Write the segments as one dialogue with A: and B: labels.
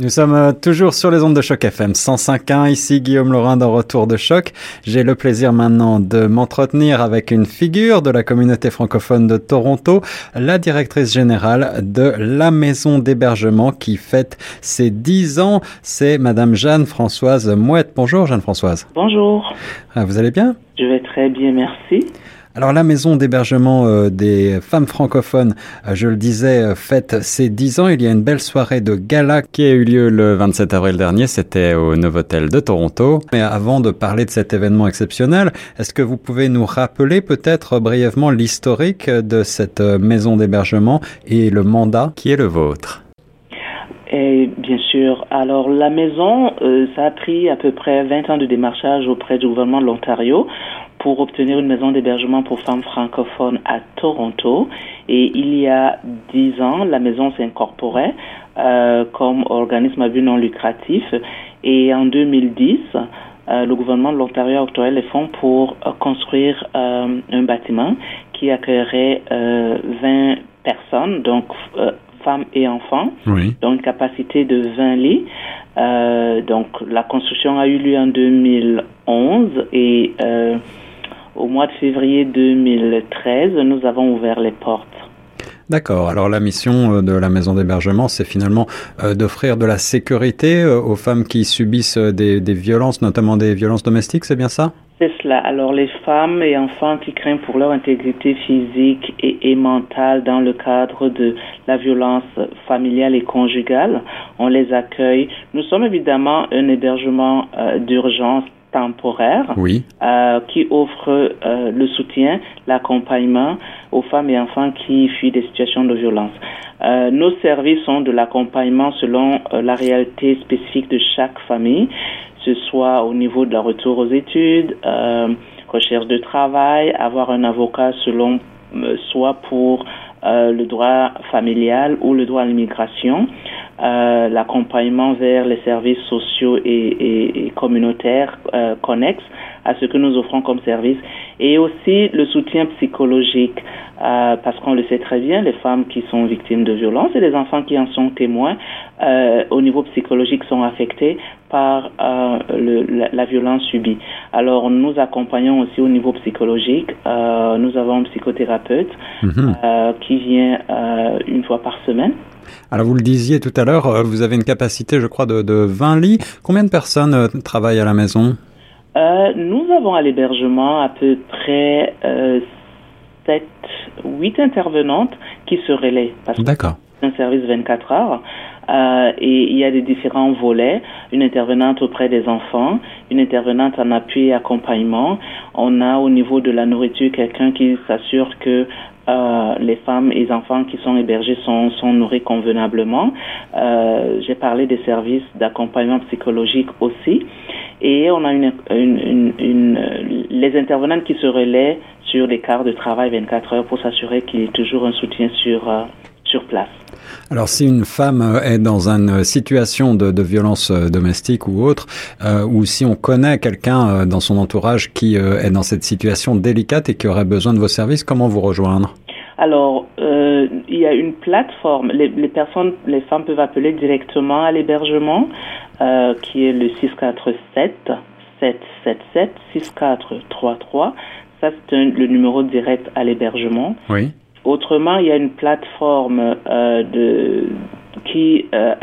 A: Nous sommes euh, toujours sur les ondes de choc FM 105.1. Ici Guillaume Laurin dans Retour de choc. J'ai le plaisir maintenant de m'entretenir avec une figure de la communauté francophone de Toronto, la directrice générale de la maison d'hébergement qui fête ses 10 ans. C'est Madame Jeanne-Françoise Mouette. Bonjour Jeanne-Françoise.
B: Bonjour.
A: Ah, vous allez bien?
B: Je vais très bien, merci.
A: Alors la maison d'hébergement euh, des femmes francophones, euh, je le disais, euh, fête ses 10 ans. Il y a une belle soirée de gala qui a eu lieu le 27 avril dernier. C'était au Novotel de Toronto. Mais avant de parler de cet événement exceptionnel, est-ce que vous pouvez nous rappeler peut-être brièvement l'historique de cette maison d'hébergement et le mandat qui est le vôtre?
B: Et bien sûr. Alors, la maison, ça a pris à peu près 20 ans de démarchage auprès du gouvernement de l'Ontario pour obtenir une maison d'hébergement pour femmes francophones à Toronto. Et il y a dix ans, la maison s'est incorporée euh, comme organisme à but non lucratif. Et en 2010, euh, le gouvernement de l'Ontario a octroyé les fonds pour euh, construire un bâtiment qui accueillerait 20 personnes, donc femmes et enfants,
A: oui.
B: une capacité de 20 lits. donc la construction a eu lieu en 2011 et au mois de février 2013, nous avons ouvert les portes.
A: D'accord. Alors la mission euh, de la maison d'hébergement, c'est finalement euh, d'offrir de la sécurité euh, aux femmes qui subissent des, violences, notamment des violences domestiques, c'est bien ça?
B: C'est cela. Alors les femmes et enfants qui craignent pour leur intégrité physique et, et, mentale dans le cadre de la violence familiale et conjugale, on les accueille. Nous sommes évidemment un hébergement d'urgence temporaire
A: oui.
B: euh, qui offre euh, le soutien, l'accompagnement aux femmes et enfants qui fuient des situations de violence. Euh, nos services sont de l'accompagnement selon euh, la réalité spécifique de chaque famille, ce soit au niveau de la retour aux études, euh, recherche de travail, avoir un avocat selon soit pour le droit familial ou le droit à l'immigration euh, l'accompagnement vers les services sociaux et, et, et communautaires euh, connexes à ce que nous offrons comme service et aussi le soutien psychologique euh, parce qu'on le sait très bien, les femmes qui sont victimes de violences et les enfants qui en sont témoins euh, au niveau psychologique sont affectés par euh, le, la, la, violence subie. Alors nous accompagnons aussi au niveau psychologique. Euh, nous avons un psychothérapeute mm -hmm. qui vient une fois par semaine
A: alors vous le disiez tout à l'heure, euh, vous avez une capacité, je crois, de, de 20 lits. Combien de personnes euh, travaillent à la maison?
B: Euh, Nous avons à l'hébergement à peu près euh, 7, 8 intervenantes qui se relaient.
A: D'accord.
B: C'est un service 24 heures. Euh, et il y a des différents volets. Une intervenante auprès des enfants, une intervenante en appui et accompagnement. On a au niveau de la nourriture quelqu'un qui s'assure que euh, les femmes et les enfants qui sont hébergés sont, nourris convenablement. Euh, J'ai parlé des services d'accompagnement psychologique aussi. Et on a une, les intervenantes qui se relaient sur les quarts de travail 24 heures pour s'assurer qu'il y ait toujours un soutien sur, euh, place.
A: Alors si une femme est dans une situation de, violence domestique ou autre, ou si on connaît quelqu'un dans son entourage qui est dans cette situation délicate et qui aurait besoin de vos services, comment vous rejoindre?
B: Alors, euh, il y a une plateforme. Les, les, personnes, les femmes peuvent appeler directement à l'hébergement, euh, qui est le 647 777 6433. Ça, c'est le numéro direct à l'hébergement.
A: Oui.
B: Autrement, il y a une plateforme euh, de, qui euh,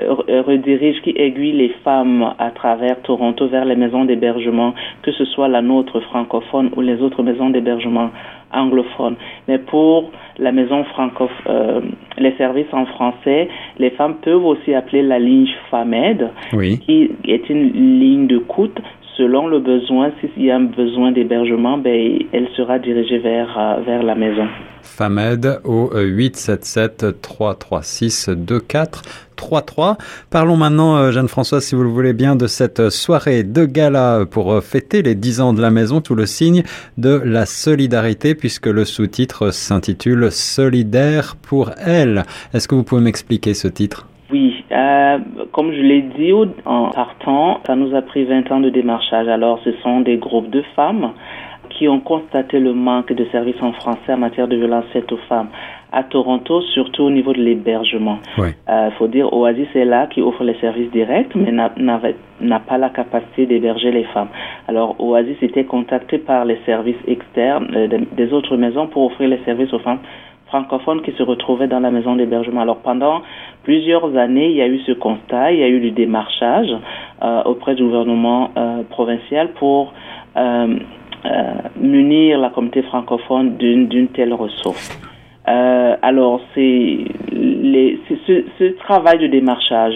B: redirige, qui aiguille les femmes à travers Toronto vers les maisons d'hébergement, que ce soit la nôtre francophone ou les autres maisons d'hébergement anglophones. Mais pour la maison francophone, euh, les services en français, les femmes peuvent aussi appeler la ligne FAMED,
A: oui.
B: qui est une ligne de coûte selon le besoin, s'il y a un besoin d'hébergement, ben, elle sera dirigée vers, euh, vers la maison.
A: FAMED au 877 336 24 33. Parlons maintenant, Jeanne-Françoise, si vous le voulez bien, de cette soirée de gala pour fêter les 10 ans de la maison, tout le signe de la solidarité, puisque le sous-titre s'intitule Solidaire pour elle. Est-ce que vous pouvez m'expliquer ce titre?
B: Oui, euh, comme je l'ai dit en partant, ça nous a pris 20 ans de démarchage. Alors, ce sont des groupes de femmes qui ont constaté le manque de services en français en matière de violence faite aux femmes. à Toronto, surtout au niveau de l'hébergement. Il
A: Oui.
B: faut dire, Oasis est là qui offre les services directs, mais n'a- pas la capacité d'héberger les femmes. Alors Oasis était contacté par les services externes euh, des autres maisons pour offrir les services aux femmes francophones qui se retrouvaient dans la maison d'hébergement. Alors pendant plusieurs années, il y a eu ce constat, il y a eu du démarchage euh, auprès du gouvernement euh, provincial pour euh, euh, munir la communauté francophone d'une telle ressource. Alors, c'est ce, ce travail de démarchage,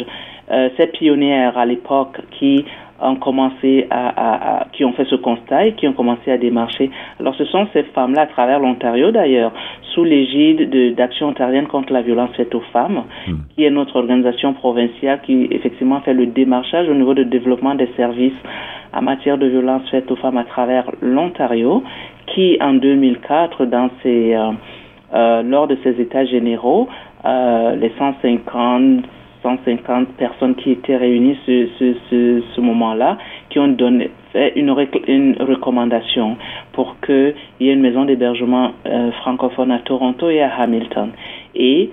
B: ces pionnières à l'époque qui ont commencé à, à- à- qui ont fait ce constat et qui ont commencé à démarcher. Alors, ce sont ces femmes-là à travers l'Ontario d'ailleurs, sous l'égide de- d'Action ontarienne contre la violence faite aux femmes, qui est notre organisation provinciale qui effectivement fait le démarchage au niveau de développement des services en matière de violence faite aux femmes à travers l'Ontario, qui en 2004, dans ses, euh, euh, lors de ces états généraux, euh, les 150, 150 personnes qui étaient réunies ce, ce, ce, ce moment-là, qui ont donné, fait une, une recommandation pour qu'il y ait une maison d'hébergement euh, francophone à Toronto et à Hamilton. Et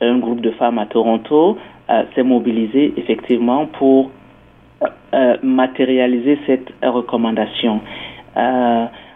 B: un groupe de femmes à Toronto euh, s'est mobilisé effectivement pour euh, matérialiser cette recommandation.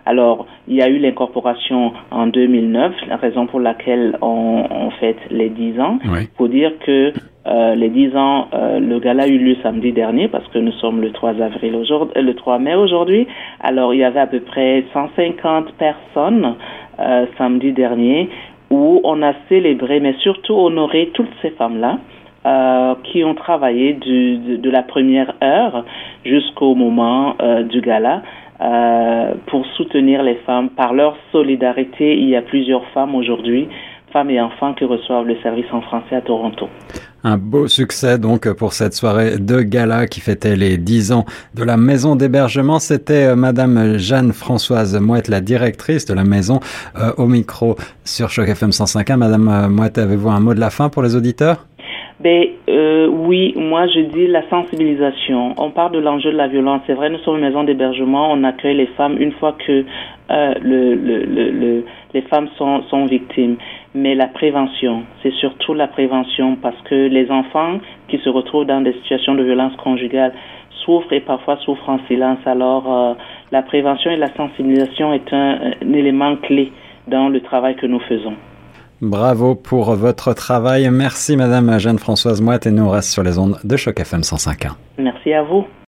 B: Alors, il y a eu l'incorporation en 2009, la raison pour laquelle on, on fête les 10 ans.
A: Oui.
B: Pour dire que euh, les 10 ans, euh, le gala a eu lieu samedi dernier parce que nous sommes le 3 avril aujourd'hui, euh, le 3 mai aujourd'hui. Alors, il y avait à peu près 150 personnes euh, samedi dernier où on a célébré, mais surtout honoré toutes ces femmes-là euh, qui ont travaillé du, de, de la première heure jusqu'au moment euh, du gala euh, pour soutenir les femmes. Par leur solidarité, il y a plusieurs femmes aujourd'hui, et enfants, qui reçoivent le service en français à Toronto.
A: Un beau succès donc pour cette soirée de gala qui fêtait les 10 ans de la maison d'hébergement. C'était euh, Madame Jeanne-Françoise Mouette, la directrice de la maison, euh, au micro sur Choc FM 105.1. Madame euh, Mouette, avez-vous un mot de la fin pour les auditeurs?
B: Ben euh, oui, moi je dis la sensibilisation. On parle de l'enjeu de la violence. C'est vrai, nous sommes une maison d'hébergement. On accueille les femmes une fois que euh, le, le, le, le, les femmes sont, sont victimes. Mais la prévention, c'est surtout la prévention parce que les enfants qui se retrouvent dans des situations de violence conjugale souffrent et parfois souffrent en silence. Alors euh, la prévention et la sensibilisation est un, un élément clé dans le travail que nous faisons.
A: Bravo pour votre travail. Merci Madame Jeanne-Françoise Mouette et nous reste sur les ondes de Choc FM 105.1.
B: Merci à vous.